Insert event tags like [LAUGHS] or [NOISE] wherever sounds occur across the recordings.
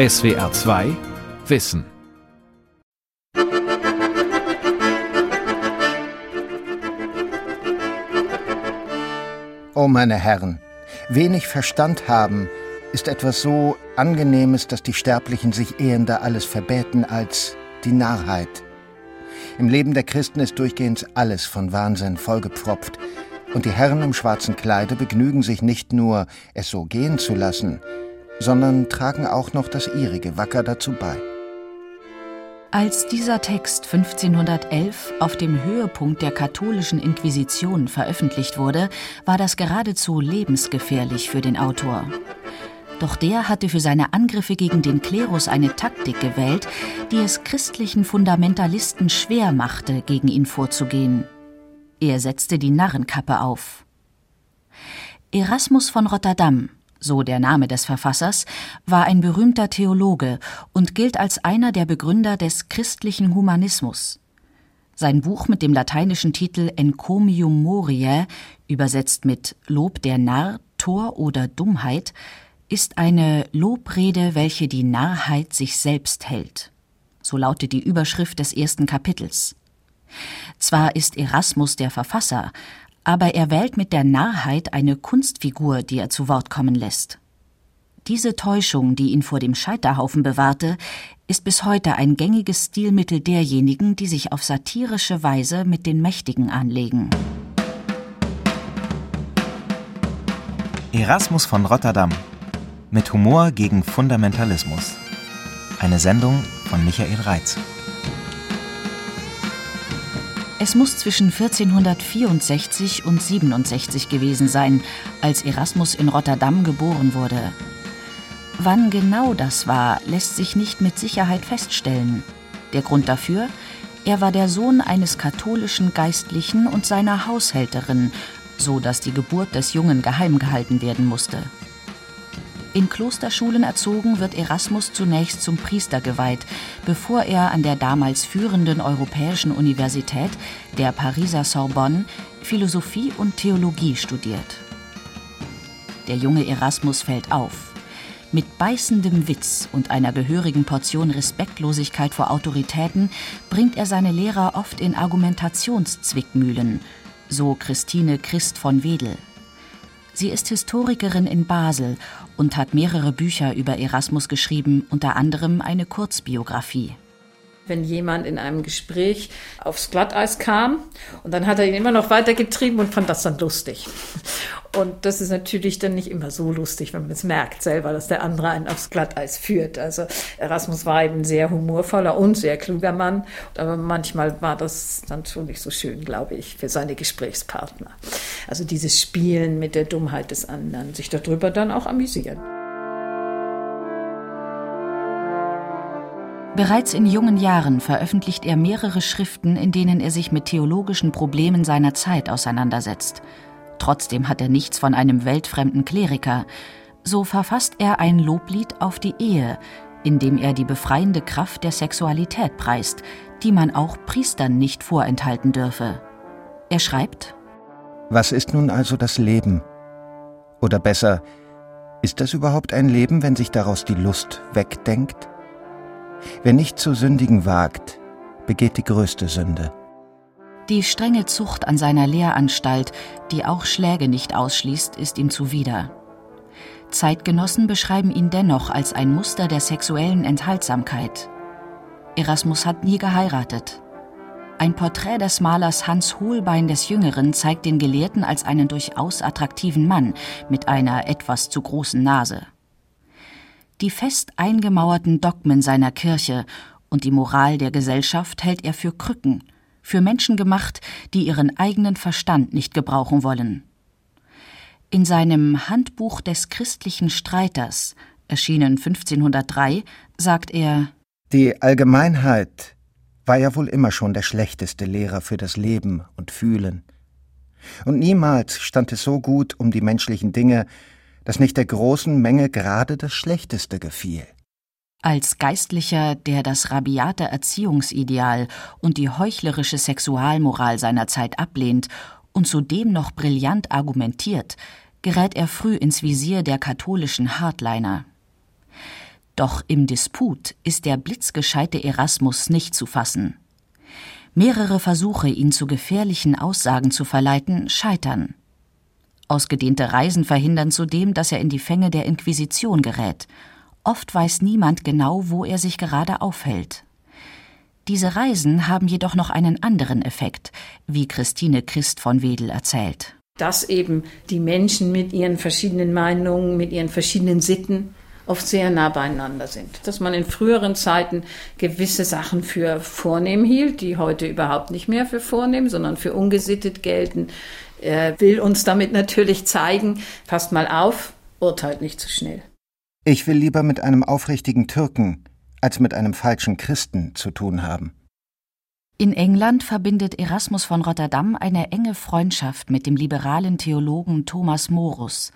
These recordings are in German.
SWR 2 Wissen. Oh meine Herren, wenig Verstand haben ist etwas so Angenehmes, dass die Sterblichen sich ehender alles verbäten als die Narrheit. Im Leben der Christen ist durchgehends alles von Wahnsinn vollgepfropft, und die Herren im schwarzen Kleide begnügen sich nicht nur, es so gehen zu lassen, sondern tragen auch noch das ihrige wacker dazu bei. Als dieser Text 1511 auf dem Höhepunkt der katholischen Inquisition veröffentlicht wurde, war das geradezu lebensgefährlich für den Autor. Doch der hatte für seine Angriffe gegen den Klerus eine Taktik gewählt, die es christlichen Fundamentalisten schwer machte, gegen ihn vorzugehen. Er setzte die Narrenkappe auf. Erasmus von Rotterdam, so der Name des Verfassers, war ein berühmter Theologe und gilt als einer der Begründer des christlichen Humanismus. Sein Buch mit dem lateinischen Titel Encomium Moriae, übersetzt mit Lob der Narr, Tor oder Dummheit, ist eine Lobrede, welche die Narrheit sich selbst hält. So lautet die Überschrift des ersten Kapitels. Zwar ist Erasmus der Verfasser, aber er wählt mit der Narrheit eine Kunstfigur, die er zu Wort kommen lässt. Diese Täuschung, die ihn vor dem Scheiterhaufen bewahrte, ist bis heute ein gängiges Stilmittel derjenigen, die sich auf satirische Weise mit den Mächtigen anlegen. Erasmus von Rotterdam mit Humor gegen Fundamentalismus. Eine Sendung von Michael Reitz. Es muss zwischen 1464 und 67 gewesen sein, als Erasmus in Rotterdam geboren wurde. Wann genau das war, lässt sich nicht mit Sicherheit feststellen. Der Grund dafür? Er war der Sohn eines katholischen Geistlichen und seiner Haushälterin, so dass die Geburt des Jungen geheim gehalten werden musste. In Klosterschulen erzogen wird Erasmus zunächst zum Priester geweiht, bevor er an der damals führenden europäischen Universität, der Pariser Sorbonne, Philosophie und Theologie studiert. Der junge Erasmus fällt auf. Mit beißendem Witz und einer gehörigen Portion Respektlosigkeit vor Autoritäten bringt er seine Lehrer oft in Argumentationszwickmühlen, so Christine Christ von Wedel. Sie ist Historikerin in Basel und hat mehrere Bücher über Erasmus geschrieben, unter anderem eine Kurzbiografie wenn jemand in einem Gespräch aufs Glatteis kam und dann hat er ihn immer noch weitergetrieben und fand das dann lustig. Und das ist natürlich dann nicht immer so lustig, wenn man es merkt selber, dass der andere einen aufs Glatteis führt. Also Erasmus war eben sehr humorvoller und sehr kluger Mann, aber manchmal war das dann schon nicht so schön, glaube ich, für seine Gesprächspartner. Also dieses Spielen mit der Dummheit des anderen, sich darüber dann auch amüsieren. Bereits in jungen Jahren veröffentlicht er mehrere Schriften, in denen er sich mit theologischen Problemen seiner Zeit auseinandersetzt. Trotzdem hat er nichts von einem weltfremden Kleriker. So verfasst er ein Loblied auf die Ehe, in dem er die befreiende Kraft der Sexualität preist, die man auch Priestern nicht vorenthalten dürfe. Er schreibt Was ist nun also das Leben? Oder besser, ist das überhaupt ein Leben, wenn sich daraus die Lust wegdenkt? Wer nicht zu sündigen wagt, begeht die größte Sünde. Die strenge Zucht an seiner Lehranstalt, die auch Schläge nicht ausschließt, ist ihm zuwider. Zeitgenossen beschreiben ihn dennoch als ein Muster der sexuellen Enthaltsamkeit. Erasmus hat nie geheiratet. Ein Porträt des Malers Hans Hohlbein des Jüngeren zeigt den Gelehrten als einen durchaus attraktiven Mann mit einer etwas zu großen Nase. Die fest eingemauerten Dogmen seiner Kirche und die Moral der Gesellschaft hält er für Krücken, für Menschen gemacht, die ihren eigenen Verstand nicht gebrauchen wollen. In seinem Handbuch des christlichen Streiters, erschienen 1503, sagt er Die Allgemeinheit war ja wohl immer schon der schlechteste Lehrer für das Leben und Fühlen. Und niemals stand es so gut um die menschlichen Dinge, dass nicht der großen Menge gerade das Schlechteste gefiel. Als Geistlicher, der das rabiate Erziehungsideal und die heuchlerische Sexualmoral seiner Zeit ablehnt und zudem noch brillant argumentiert, gerät er früh ins Visier der katholischen Hardliner. Doch im Disput ist der blitzgescheite Erasmus nicht zu fassen. Mehrere Versuche, ihn zu gefährlichen Aussagen zu verleiten, scheitern. Ausgedehnte Reisen verhindern zudem, dass er in die Fänge der Inquisition gerät. Oft weiß niemand genau, wo er sich gerade aufhält. Diese Reisen haben jedoch noch einen anderen Effekt, wie Christine Christ von Wedel erzählt. Dass eben die Menschen mit ihren verschiedenen Meinungen, mit ihren verschiedenen Sitten oft sehr nah beieinander sind. Dass man in früheren Zeiten gewisse Sachen für vornehm hielt, die heute überhaupt nicht mehr für vornehm, sondern für ungesittet gelten. Er will uns damit natürlich zeigen, passt mal auf, urteilt nicht zu schnell. Ich will lieber mit einem aufrichtigen Türken als mit einem falschen Christen zu tun haben. In England verbindet Erasmus von Rotterdam eine enge Freundschaft mit dem liberalen Theologen Thomas Morus,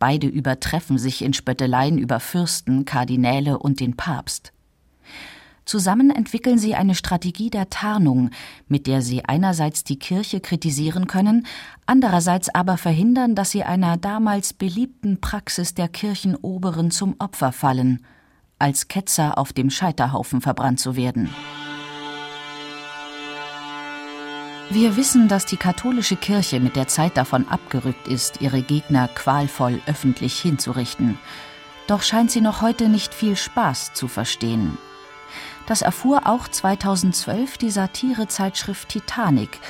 Beide übertreffen sich in Spötteleien über Fürsten, Kardinäle und den Papst. Zusammen entwickeln sie eine Strategie der Tarnung, mit der sie einerseits die Kirche kritisieren können, andererseits aber verhindern, dass sie einer damals beliebten Praxis der Kirchenoberen zum Opfer fallen, als Ketzer auf dem Scheiterhaufen verbrannt zu werden. Wir wissen, dass die katholische Kirche mit der Zeit davon abgerückt ist, ihre Gegner qualvoll öffentlich hinzurichten. Doch scheint sie noch heute nicht viel Spaß zu verstehen. Das erfuhr auch 2012 die Satirezeitschrift Titanic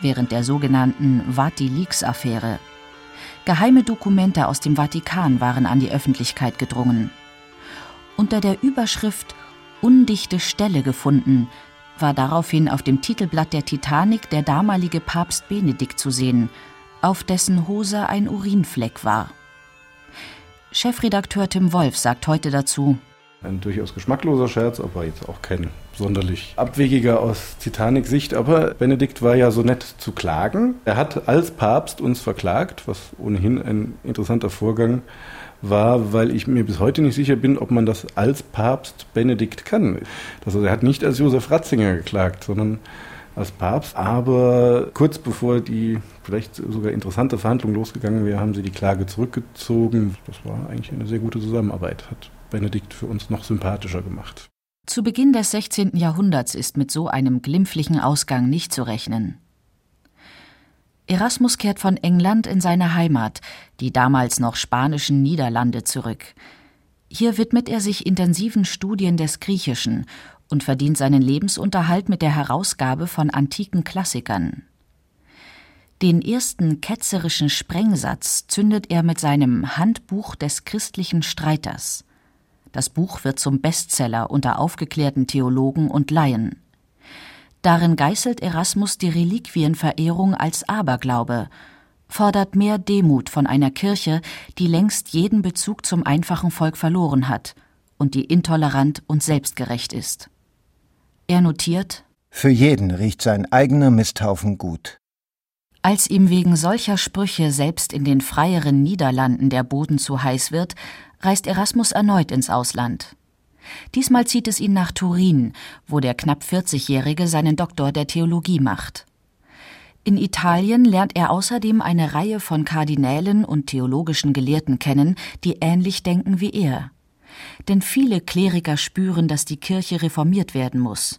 während der sogenannten Vati-Leaks-Affäre. Geheime Dokumente aus dem Vatikan waren an die Öffentlichkeit gedrungen. Unter der Überschrift Undichte Stelle gefunden war daraufhin auf dem Titelblatt der Titanic der damalige Papst Benedikt zu sehen, auf dessen Hose ein Urinfleck war. Chefredakteur Tim Wolf sagt heute dazu, ein durchaus geschmackloser Scherz, aber jetzt auch kein sonderlich abwegiger aus Titanic-Sicht. Aber Benedikt war ja so nett zu klagen. Er hat als Papst uns verklagt, was ohnehin ein interessanter Vorgang war, weil ich mir bis heute nicht sicher bin, ob man das als Papst Benedikt kann. Also er hat nicht als Josef Ratzinger geklagt, sondern als Papst. Aber kurz bevor die vielleicht sogar interessante Verhandlung losgegangen wäre, haben sie die Klage zurückgezogen. Das war eigentlich eine sehr gute Zusammenarbeit, hat Benedikt für uns noch sympathischer gemacht. Zu Beginn des 16. Jahrhunderts ist mit so einem glimpflichen Ausgang nicht zu rechnen. Erasmus kehrt von England in seine Heimat, die damals noch spanischen Niederlande, zurück. Hier widmet er sich intensiven Studien des Griechischen und verdient seinen Lebensunterhalt mit der Herausgabe von antiken Klassikern. Den ersten ketzerischen Sprengsatz zündet er mit seinem Handbuch des christlichen Streiters. Das Buch wird zum Bestseller unter aufgeklärten Theologen und Laien. Darin geißelt Erasmus die Reliquienverehrung als Aberglaube, fordert mehr Demut von einer Kirche, die längst jeden Bezug zum einfachen Volk verloren hat und die intolerant und selbstgerecht ist. Er notiert Für jeden riecht sein eigener Misthaufen gut. Als ihm wegen solcher Sprüche selbst in den freieren Niederlanden der Boden zu heiß wird, reist Erasmus erneut ins Ausland. Diesmal zieht es ihn nach Turin, wo der knapp 40-Jährige seinen Doktor der Theologie macht. In Italien lernt er außerdem eine Reihe von Kardinälen und theologischen Gelehrten kennen, die ähnlich denken wie er. Denn viele Kleriker spüren, dass die Kirche reformiert werden muss.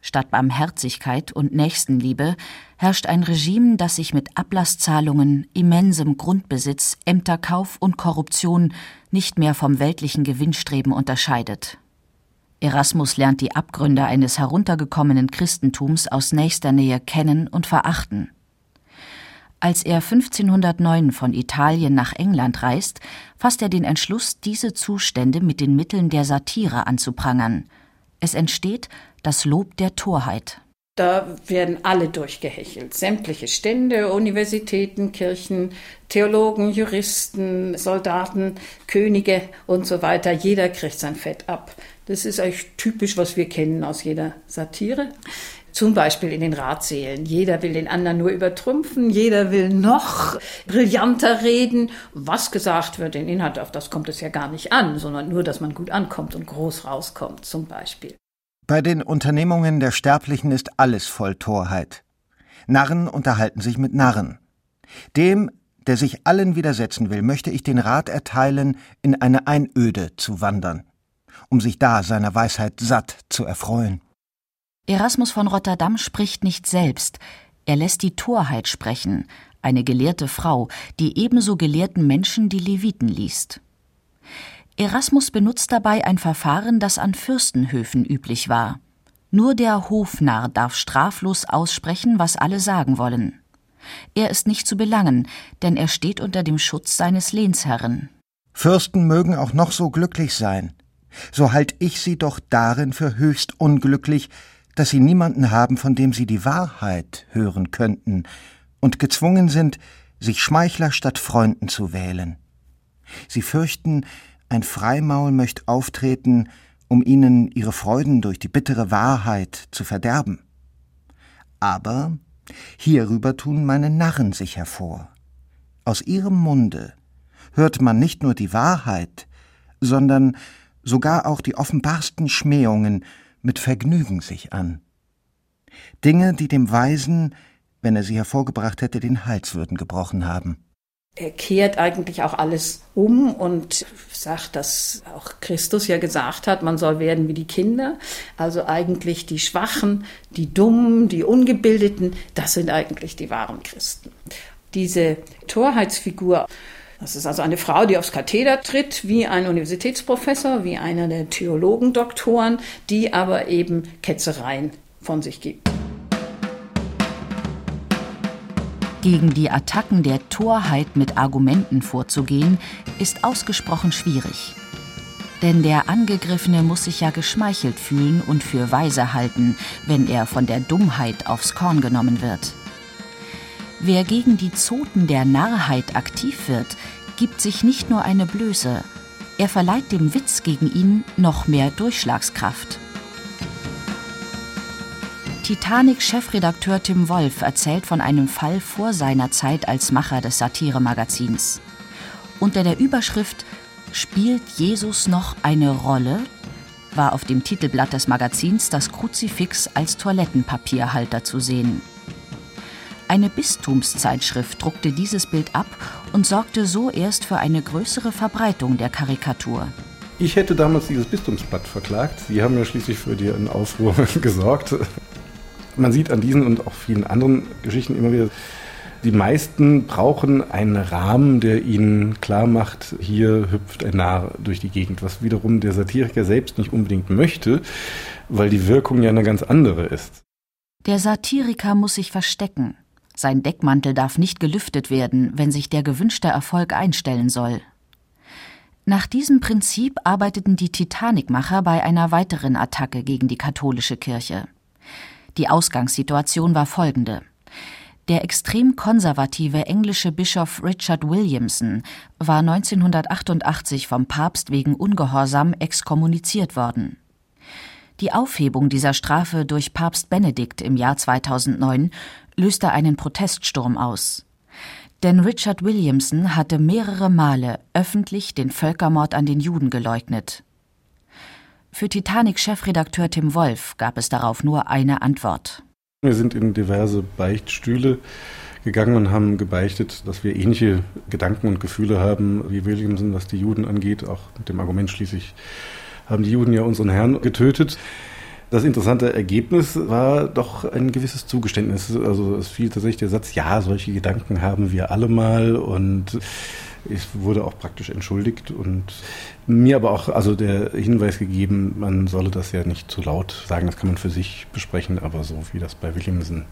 Statt Barmherzigkeit und Nächstenliebe herrscht ein Regime, das sich mit Ablasszahlungen, immensem Grundbesitz, Ämterkauf und Korruption nicht mehr vom weltlichen Gewinnstreben unterscheidet. Erasmus lernt die Abgründe eines heruntergekommenen Christentums aus nächster Nähe kennen und verachten. Als er 1509 von Italien nach England reist, fasst er den Entschluss, diese Zustände mit den Mitteln der Satire anzuprangern. Es entsteht das Lob der Torheit. Da werden alle durchgehechelt. Sämtliche Stände, Universitäten, Kirchen, Theologen, Juristen, Soldaten, Könige und so weiter. Jeder kriegt sein Fett ab. Das ist eigentlich typisch, was wir kennen aus jeder Satire. Zum Beispiel in den Ratsälen. Jeder will den anderen nur übertrümpfen, jeder will noch brillanter reden. Was gesagt wird, den Inhalt, auf das kommt es ja gar nicht an, sondern nur, dass man gut ankommt und groß rauskommt, zum Beispiel. Bei den Unternehmungen der Sterblichen ist alles voll Torheit. Narren unterhalten sich mit Narren. Dem, der sich allen widersetzen will, möchte ich den Rat erteilen, in eine Einöde zu wandern. um sich da seiner Weisheit satt zu erfreuen. Erasmus von Rotterdam spricht nicht selbst, er lässt die Torheit sprechen, eine gelehrte Frau, die ebenso gelehrten Menschen die Leviten liest. Erasmus benutzt dabei ein Verfahren, das an Fürstenhöfen üblich war. Nur der Hofnarr darf straflos aussprechen, was alle sagen wollen. Er ist nicht zu belangen, denn er steht unter dem Schutz seines Lehnsherren. Fürsten mögen auch noch so glücklich sein, so halt ich sie doch darin für höchst unglücklich, dass sie niemanden haben, von dem sie die Wahrheit hören könnten und gezwungen sind, sich Schmeichler statt Freunden zu wählen. Sie fürchten, ein Freimaul möchte auftreten, um ihnen ihre Freuden durch die bittere Wahrheit zu verderben. Aber hierüber tun meine Narren sich hervor. Aus ihrem Munde hört man nicht nur die Wahrheit, sondern sogar auch die offenbarsten Schmähungen mit Vergnügen sich an. Dinge, die dem Weisen, wenn er sie hervorgebracht hätte, den Hals würden gebrochen haben. Er kehrt eigentlich auch alles um und sagt, dass auch Christus ja gesagt hat, man soll werden wie die Kinder. Also eigentlich die Schwachen, die Dummen, die Ungebildeten, das sind eigentlich die wahren Christen. Diese Torheitsfigur, das ist also eine Frau, die aufs Katheder tritt, wie ein Universitätsprofessor, wie einer der Theologendoktoren, die aber eben Ketzereien von sich gibt. Gegen die Attacken der Torheit mit Argumenten vorzugehen, ist ausgesprochen schwierig. Denn der Angegriffene muss sich ja geschmeichelt fühlen und für weise halten, wenn er von der Dummheit aufs Korn genommen wird. Wer gegen die Zoten der Narrheit aktiv wird, gibt sich nicht nur eine Blöße, er verleiht dem Witz gegen ihn noch mehr Durchschlagskraft. Titanic-Chefredakteur Tim Wolf erzählt von einem Fall vor seiner Zeit als Macher des Satiremagazins. Unter der Überschrift Spielt Jesus noch eine Rolle? war auf dem Titelblatt des Magazins das Kruzifix als Toilettenpapierhalter zu sehen. Eine Bistumszeitschrift druckte dieses Bild ab und sorgte so erst für eine größere Verbreitung der Karikatur. Ich hätte damals dieses Bistumsblatt verklagt. Sie haben ja schließlich für den Aufruhr [LAUGHS] gesorgt. Man sieht an diesen und auch vielen anderen Geschichten immer wieder, die meisten brauchen einen Rahmen, der ihnen klar macht, hier hüpft ein Narr durch die Gegend, was wiederum der Satiriker selbst nicht unbedingt möchte, weil die Wirkung ja eine ganz andere ist. Der Satiriker muss sich verstecken. Sein Deckmantel darf nicht gelüftet werden, wenn sich der gewünschte Erfolg einstellen soll. Nach diesem Prinzip arbeiteten die Titanicmacher bei einer weiteren Attacke gegen die katholische Kirche. Die Ausgangssituation war folgende. Der extrem konservative englische Bischof Richard Williamson war 1988 vom Papst wegen Ungehorsam exkommuniziert worden. Die Aufhebung dieser Strafe durch Papst Benedikt im Jahr 2009 löste einen Proteststurm aus. Denn Richard Williamson hatte mehrere Male öffentlich den Völkermord an den Juden geleugnet. Für Titanic-Chefredakteur Tim Wolf gab es darauf nur eine Antwort. Wir sind in diverse Beichtstühle gegangen und haben gebeichtet, dass wir ähnliche Gedanken und Gefühle haben wie Williamson, was die Juden angeht. Auch mit dem Argument schließlich haben die Juden ja unseren Herrn getötet. Das interessante Ergebnis war doch ein gewisses Zugeständnis. Also es fiel tatsächlich der Satz, ja, solche Gedanken haben wir alle mal und ich wurde auch praktisch entschuldigt und mir aber auch also der Hinweis gegeben, man solle das ja nicht zu laut sagen, das kann man für sich besprechen, aber so wie das bei Williamson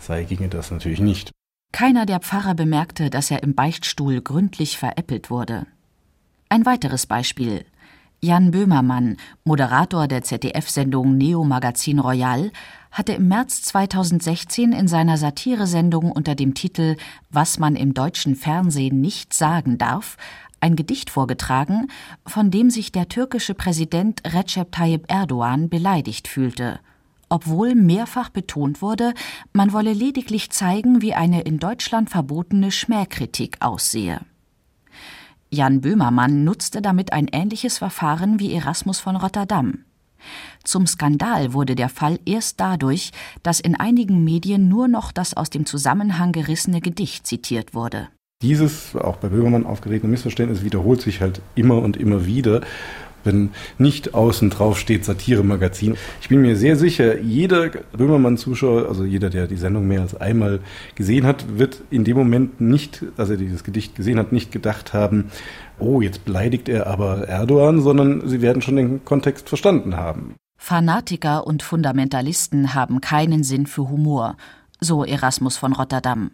sei, ginge das natürlich nicht. Keiner der Pfarrer bemerkte, dass er im Beichtstuhl gründlich veräppelt wurde. Ein weiteres Beispiel. Jan Böhmermann, Moderator der ZDF-Sendung Neo Magazin Royal, hatte im März 2016 in seiner Satiresendung unter dem Titel Was man im deutschen Fernsehen nicht sagen darf ein Gedicht vorgetragen, von dem sich der türkische Präsident Recep Tayyip Erdogan beleidigt fühlte, obwohl mehrfach betont wurde, man wolle lediglich zeigen, wie eine in Deutschland verbotene Schmähkritik aussehe. Jan Böhmermann nutzte damit ein ähnliches Verfahren wie Erasmus von Rotterdam. Zum Skandal wurde der Fall erst dadurch, dass in einigen Medien nur noch das aus dem Zusammenhang gerissene Gedicht zitiert wurde. Dieses, auch bei Böhmermann aufgeregte Missverständnis wiederholt sich halt immer und immer wieder, wenn nicht außen drauf steht Satire-Magazin. Ich bin mir sehr sicher, jeder Böhmermann-Zuschauer, also jeder, der die Sendung mehr als einmal gesehen hat, wird in dem Moment nicht, als er dieses Gedicht gesehen hat, nicht gedacht haben, oh, jetzt beleidigt er aber Erdogan, sondern sie werden schon den Kontext verstanden haben. Fanatiker und Fundamentalisten haben keinen Sinn für Humor, so Erasmus von Rotterdam.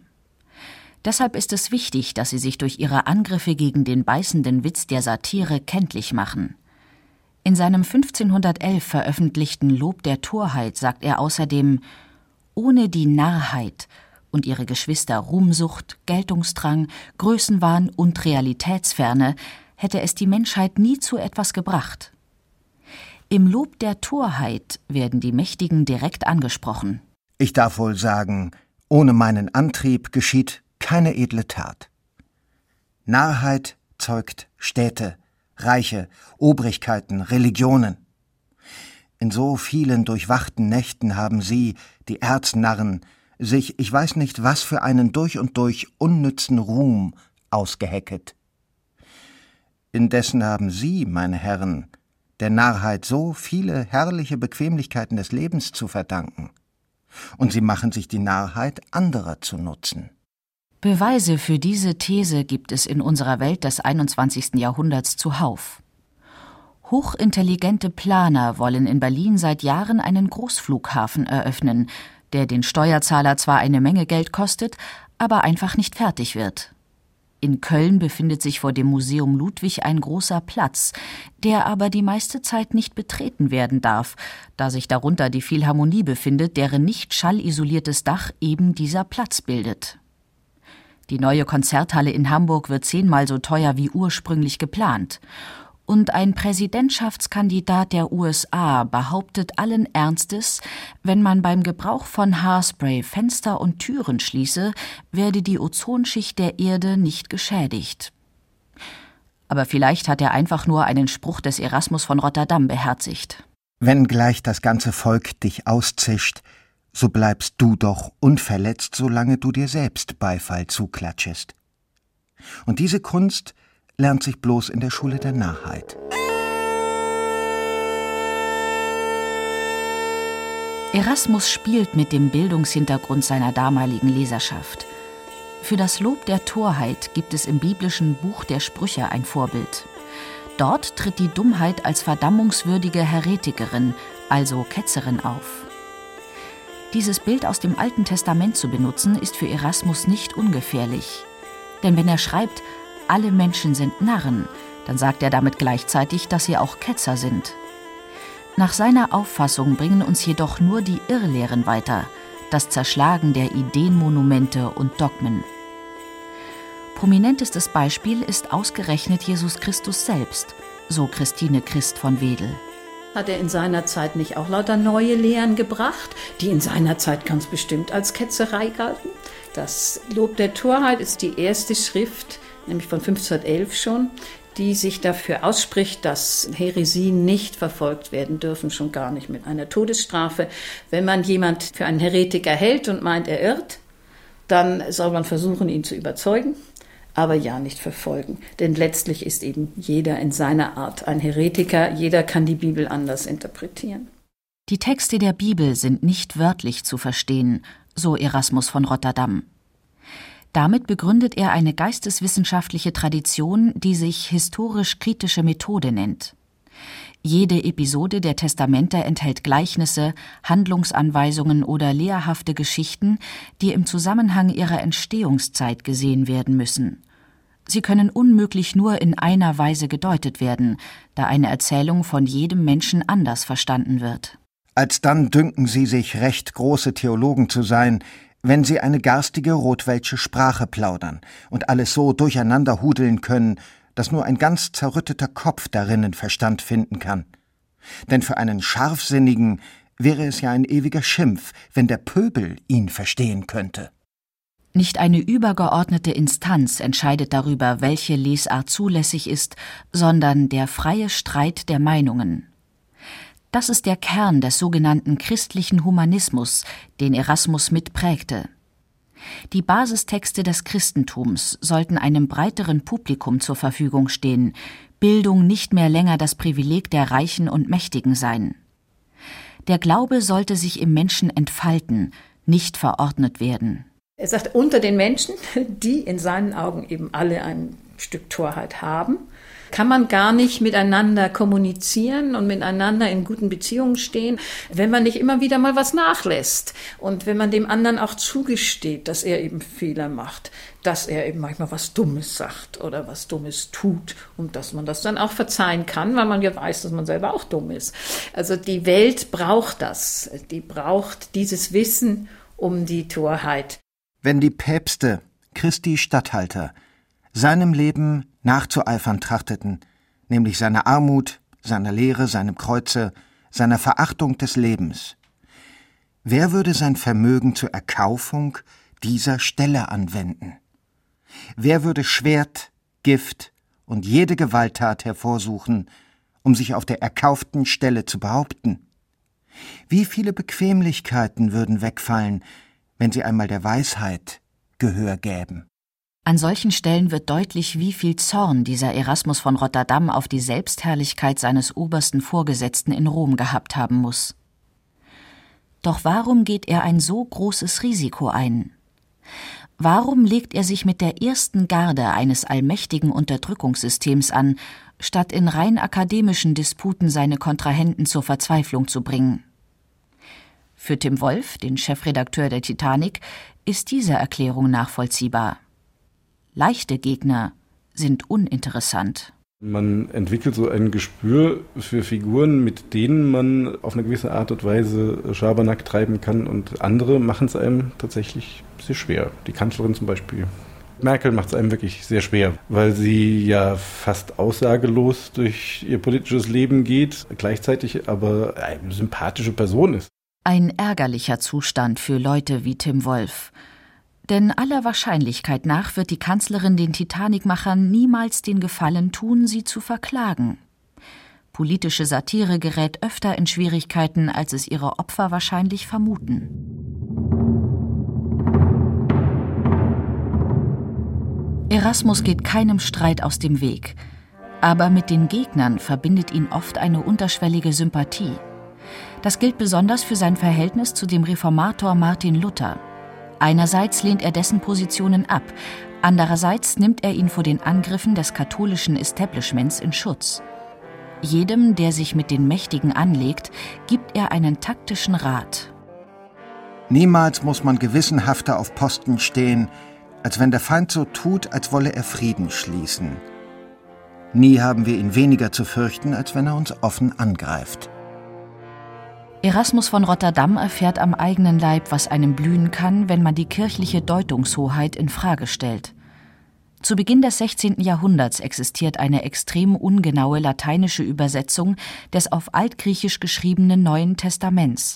Deshalb ist es wichtig, dass sie sich durch ihre Angriffe gegen den beißenden Witz der Satire kenntlich machen. In seinem 1511 veröffentlichten Lob der Torheit sagt er außerdem Ohne die Narrheit und ihre Geschwister Ruhmsucht, Geltungsdrang, Größenwahn und Realitätsferne hätte es die Menschheit nie zu etwas gebracht. Im Lob der Torheit werden die Mächtigen direkt angesprochen. Ich darf wohl sagen, ohne meinen Antrieb geschieht keine edle Tat. Narrheit zeugt Städte, Reiche, Obrigkeiten, Religionen. In so vielen durchwachten Nächten haben sie, die Erznarren, sich, ich weiß nicht was für einen durch und durch unnützen Ruhm ausgehecket. Indessen haben Sie, meine Herren, der Narrheit so viele herrliche Bequemlichkeiten des Lebens zu verdanken. Und sie machen sich die Narrheit anderer zu nutzen. Beweise für diese These gibt es in unserer Welt des 21. Jahrhunderts zuhauf. Hochintelligente Planer wollen in Berlin seit Jahren einen Großflughafen eröffnen, der den Steuerzahler zwar eine Menge Geld kostet, aber einfach nicht fertig wird. In Köln befindet sich vor dem Museum Ludwig ein großer Platz, der aber die meiste Zeit nicht betreten werden darf, da sich darunter die Philharmonie befindet, deren nicht schallisoliertes Dach eben dieser Platz bildet. Die neue Konzerthalle in Hamburg wird zehnmal so teuer wie ursprünglich geplant. Und ein Präsidentschaftskandidat der USA behauptet allen Ernstes, wenn man beim Gebrauch von Haarspray Fenster und Türen schließe, werde die Ozonschicht der Erde nicht geschädigt. Aber vielleicht hat er einfach nur einen Spruch des Erasmus von Rotterdam beherzigt. Wenn gleich das ganze Volk dich auszischt, so bleibst du doch unverletzt, solange du dir selbst Beifall zuklatschest. Und diese Kunst lernt sich bloß in der Schule der Narrheit. Erasmus spielt mit dem Bildungshintergrund seiner damaligen Leserschaft. Für das Lob der Torheit gibt es im biblischen Buch der Sprüche ein Vorbild. Dort tritt die Dummheit als verdammungswürdige Heretikerin, also Ketzerin auf. Dieses Bild aus dem Alten Testament zu benutzen, ist für Erasmus nicht ungefährlich. Denn wenn er schreibt, alle Menschen sind Narren, dann sagt er damit gleichzeitig, dass sie auch Ketzer sind. Nach seiner Auffassung bringen uns jedoch nur die Irrlehren weiter, das Zerschlagen der Ideenmonumente und Dogmen. Prominentestes Beispiel ist ausgerechnet Jesus Christus selbst, so Christine Christ von Wedel. Hat er in seiner Zeit nicht auch lauter neue Lehren gebracht, die in seiner Zeit ganz bestimmt als Ketzerei galten? Das Lob der Torheit ist die erste Schrift, nämlich von 1511 schon, die sich dafür ausspricht, dass Heresien nicht verfolgt werden dürfen, schon gar nicht mit einer Todesstrafe. Wenn man jemand für einen Heretiker hält und meint, er irrt, dann soll man versuchen, ihn zu überzeugen aber ja nicht verfolgen. Denn letztlich ist eben jeder in seiner Art ein Heretiker, jeder kann die Bibel anders interpretieren. Die Texte der Bibel sind nicht wörtlich zu verstehen, so Erasmus von Rotterdam. Damit begründet er eine geisteswissenschaftliche Tradition, die sich historisch-kritische Methode nennt. Jede Episode der Testamente enthält Gleichnisse, Handlungsanweisungen oder lehrhafte Geschichten, die im Zusammenhang ihrer Entstehungszeit gesehen werden müssen. Sie können unmöglich nur in einer Weise gedeutet werden, da eine Erzählung von jedem Menschen anders verstanden wird. Alsdann dünken sie sich recht große Theologen zu sein, wenn sie eine garstige rotwelsche Sprache plaudern und alles so durcheinander hudeln können, dass nur ein ganz zerrütteter Kopf darinnen Verstand finden kann. Denn für einen Scharfsinnigen wäre es ja ein ewiger Schimpf, wenn der Pöbel ihn verstehen könnte. Nicht eine übergeordnete Instanz entscheidet darüber, welche Lesart zulässig ist, sondern der freie Streit der Meinungen. Das ist der Kern des sogenannten christlichen Humanismus, den Erasmus mitprägte. Die Basistexte des Christentums sollten einem breiteren Publikum zur Verfügung stehen, Bildung nicht mehr länger das Privileg der Reichen und Mächtigen sein. Der Glaube sollte sich im Menschen entfalten, nicht verordnet werden. Er sagt, unter den Menschen, die in seinen Augen eben alle ein Stück Torheit haben, kann man gar nicht miteinander kommunizieren und miteinander in guten Beziehungen stehen, wenn man nicht immer wieder mal was nachlässt und wenn man dem anderen auch zugesteht, dass er eben Fehler macht, dass er eben manchmal was Dummes sagt oder was Dummes tut und dass man das dann auch verzeihen kann, weil man ja weiß, dass man selber auch dumm ist. Also die Welt braucht das, die braucht dieses Wissen um die Torheit. Wenn die Päpste, Christi Statthalter, seinem Leben nachzueifern trachteten, nämlich seiner Armut, seiner Lehre, seinem Kreuze, seiner Verachtung des Lebens. Wer würde sein Vermögen zur Erkaufung dieser Stelle anwenden? Wer würde Schwert, Gift und jede Gewalttat hervorsuchen, um sich auf der erkauften Stelle zu behaupten? Wie viele Bequemlichkeiten würden wegfallen, wenn sie einmal der Weisheit Gehör gäben? An solchen Stellen wird deutlich, wie viel Zorn dieser Erasmus von Rotterdam auf die Selbstherrlichkeit seines obersten Vorgesetzten in Rom gehabt haben muss. Doch warum geht er ein so großes Risiko ein? Warum legt er sich mit der ersten Garde eines allmächtigen Unterdrückungssystems an, statt in rein akademischen Disputen seine Kontrahenten zur Verzweiflung zu bringen? Für Tim Wolf, den Chefredakteur der Titanic, ist diese Erklärung nachvollziehbar. Leichte Gegner sind uninteressant. Man entwickelt so ein Gespür für Figuren, mit denen man auf eine gewisse Art und Weise Schabernack treiben kann und andere machen es einem tatsächlich sehr schwer. Die Kanzlerin zum Beispiel. Merkel macht es einem wirklich sehr schwer, weil sie ja fast aussagelos durch ihr politisches Leben geht, gleichzeitig aber eine sympathische Person ist. Ein ärgerlicher Zustand für Leute wie Tim Wolf. Denn aller Wahrscheinlichkeit nach wird die Kanzlerin den Titanicmachern niemals den Gefallen tun, sie zu verklagen. Politische Satire gerät öfter in Schwierigkeiten, als es ihre Opfer wahrscheinlich vermuten. Erasmus geht keinem Streit aus dem Weg, aber mit den Gegnern verbindet ihn oft eine unterschwellige Sympathie. Das gilt besonders für sein Verhältnis zu dem Reformator Martin Luther, Einerseits lehnt er dessen Positionen ab, andererseits nimmt er ihn vor den Angriffen des katholischen Establishments in Schutz. Jedem, der sich mit den Mächtigen anlegt, gibt er einen taktischen Rat. Niemals muss man gewissenhafter auf Posten stehen, als wenn der Feind so tut, als wolle er Frieden schließen. Nie haben wir ihn weniger zu fürchten, als wenn er uns offen angreift. Erasmus von Rotterdam erfährt am eigenen Leib, was einem blühen kann, wenn man die kirchliche Deutungshoheit in Frage stellt. Zu Beginn des 16. Jahrhunderts existiert eine extrem ungenaue lateinische Übersetzung des auf Altgriechisch geschriebenen Neuen Testaments.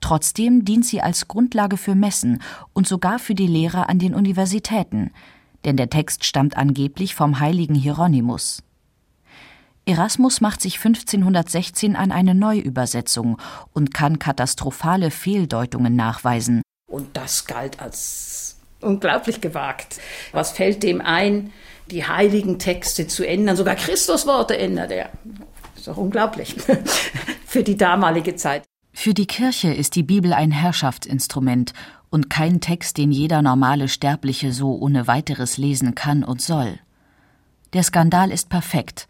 Trotzdem dient sie als Grundlage für Messen und sogar für die Lehrer an den Universitäten, denn der Text stammt angeblich vom heiligen Hieronymus. Erasmus macht sich 1516 an eine Neuübersetzung und kann katastrophale Fehldeutungen nachweisen. Und das galt als unglaublich gewagt. Was fällt dem ein, die heiligen Texte zu ändern? Sogar Christusworte ändert er. Ist doch unglaublich [LAUGHS] für die damalige Zeit. Für die Kirche ist die Bibel ein Herrschaftsinstrument und kein Text, den jeder normale Sterbliche so ohne weiteres lesen kann und soll. Der Skandal ist perfekt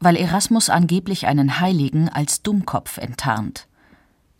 weil Erasmus angeblich einen Heiligen als Dummkopf enttarnt.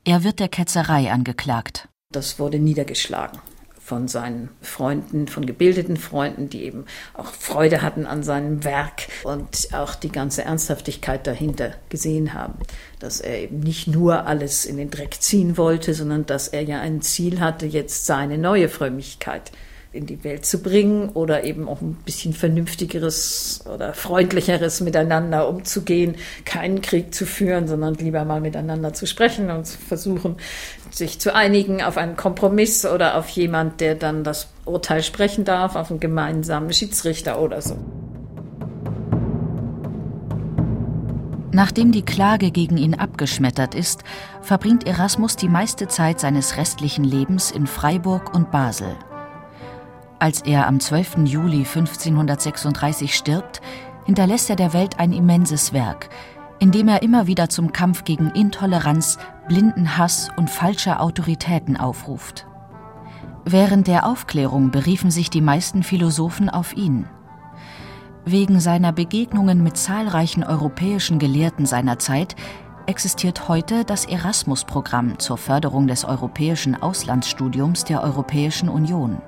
Er wird der Ketzerei angeklagt. Das wurde niedergeschlagen von seinen Freunden, von gebildeten Freunden, die eben auch Freude hatten an seinem Werk und auch die ganze Ernsthaftigkeit dahinter gesehen haben. Dass er eben nicht nur alles in den Dreck ziehen wollte, sondern dass er ja ein Ziel hatte, jetzt seine neue Frömmigkeit in die Welt zu bringen oder eben auch ein bisschen vernünftigeres oder freundlicheres miteinander umzugehen, keinen Krieg zu führen, sondern lieber mal miteinander zu sprechen und zu versuchen, sich zu einigen auf einen Kompromiss oder auf jemand, der dann das Urteil sprechen darf, auf einen gemeinsamen Schiedsrichter oder so. Nachdem die Klage gegen ihn abgeschmettert ist, verbringt Erasmus die meiste Zeit seines restlichen Lebens in Freiburg und Basel. Als er am 12. Juli 1536 stirbt, hinterlässt er der Welt ein immenses Werk, in dem er immer wieder zum Kampf gegen Intoleranz, blinden Hass und falsche Autoritäten aufruft. Während der Aufklärung beriefen sich die meisten Philosophen auf ihn. Wegen seiner Begegnungen mit zahlreichen europäischen Gelehrten seiner Zeit existiert heute das Erasmus-Programm zur Förderung des europäischen Auslandsstudiums der Europäischen Union.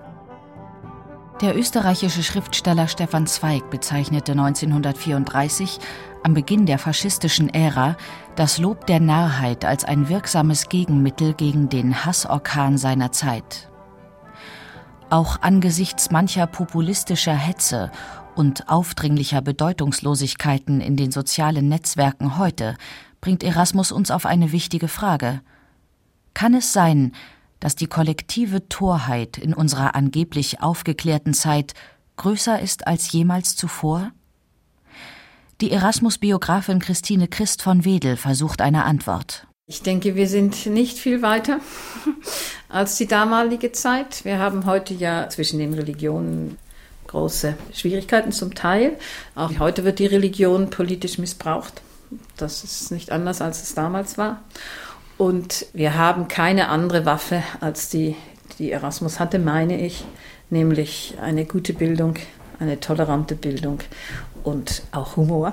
Der österreichische Schriftsteller Stefan Zweig bezeichnete 1934, am Beginn der faschistischen Ära, das Lob der Narrheit als ein wirksames Gegenmittel gegen den Hassorkan seiner Zeit. Auch angesichts mancher populistischer Hetze und aufdringlicher Bedeutungslosigkeiten in den sozialen Netzwerken heute bringt Erasmus uns auf eine wichtige Frage. Kann es sein, dass die kollektive Torheit in unserer angeblich aufgeklärten Zeit größer ist als jemals zuvor? Die Erasmus-Biografin Christine Christ von Wedel versucht eine Antwort. Ich denke, wir sind nicht viel weiter [LAUGHS] als die damalige Zeit. Wir haben heute ja zwischen den Religionen große Schwierigkeiten zum Teil. Auch heute wird die Religion politisch missbraucht. Das ist nicht anders, als es damals war. Und wir haben keine andere Waffe als die, die Erasmus hatte, meine ich, nämlich eine gute Bildung, eine tolerante Bildung und auch Humor.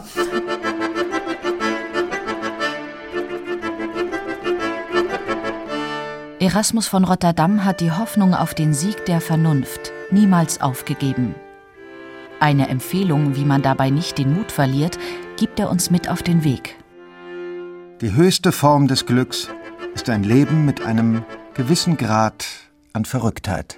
Erasmus von Rotterdam hat die Hoffnung auf den Sieg der Vernunft niemals aufgegeben. Eine Empfehlung, wie man dabei nicht den Mut verliert, gibt er uns mit auf den Weg. Die höchste Form des Glücks ist ein Leben mit einem gewissen Grad an Verrücktheit.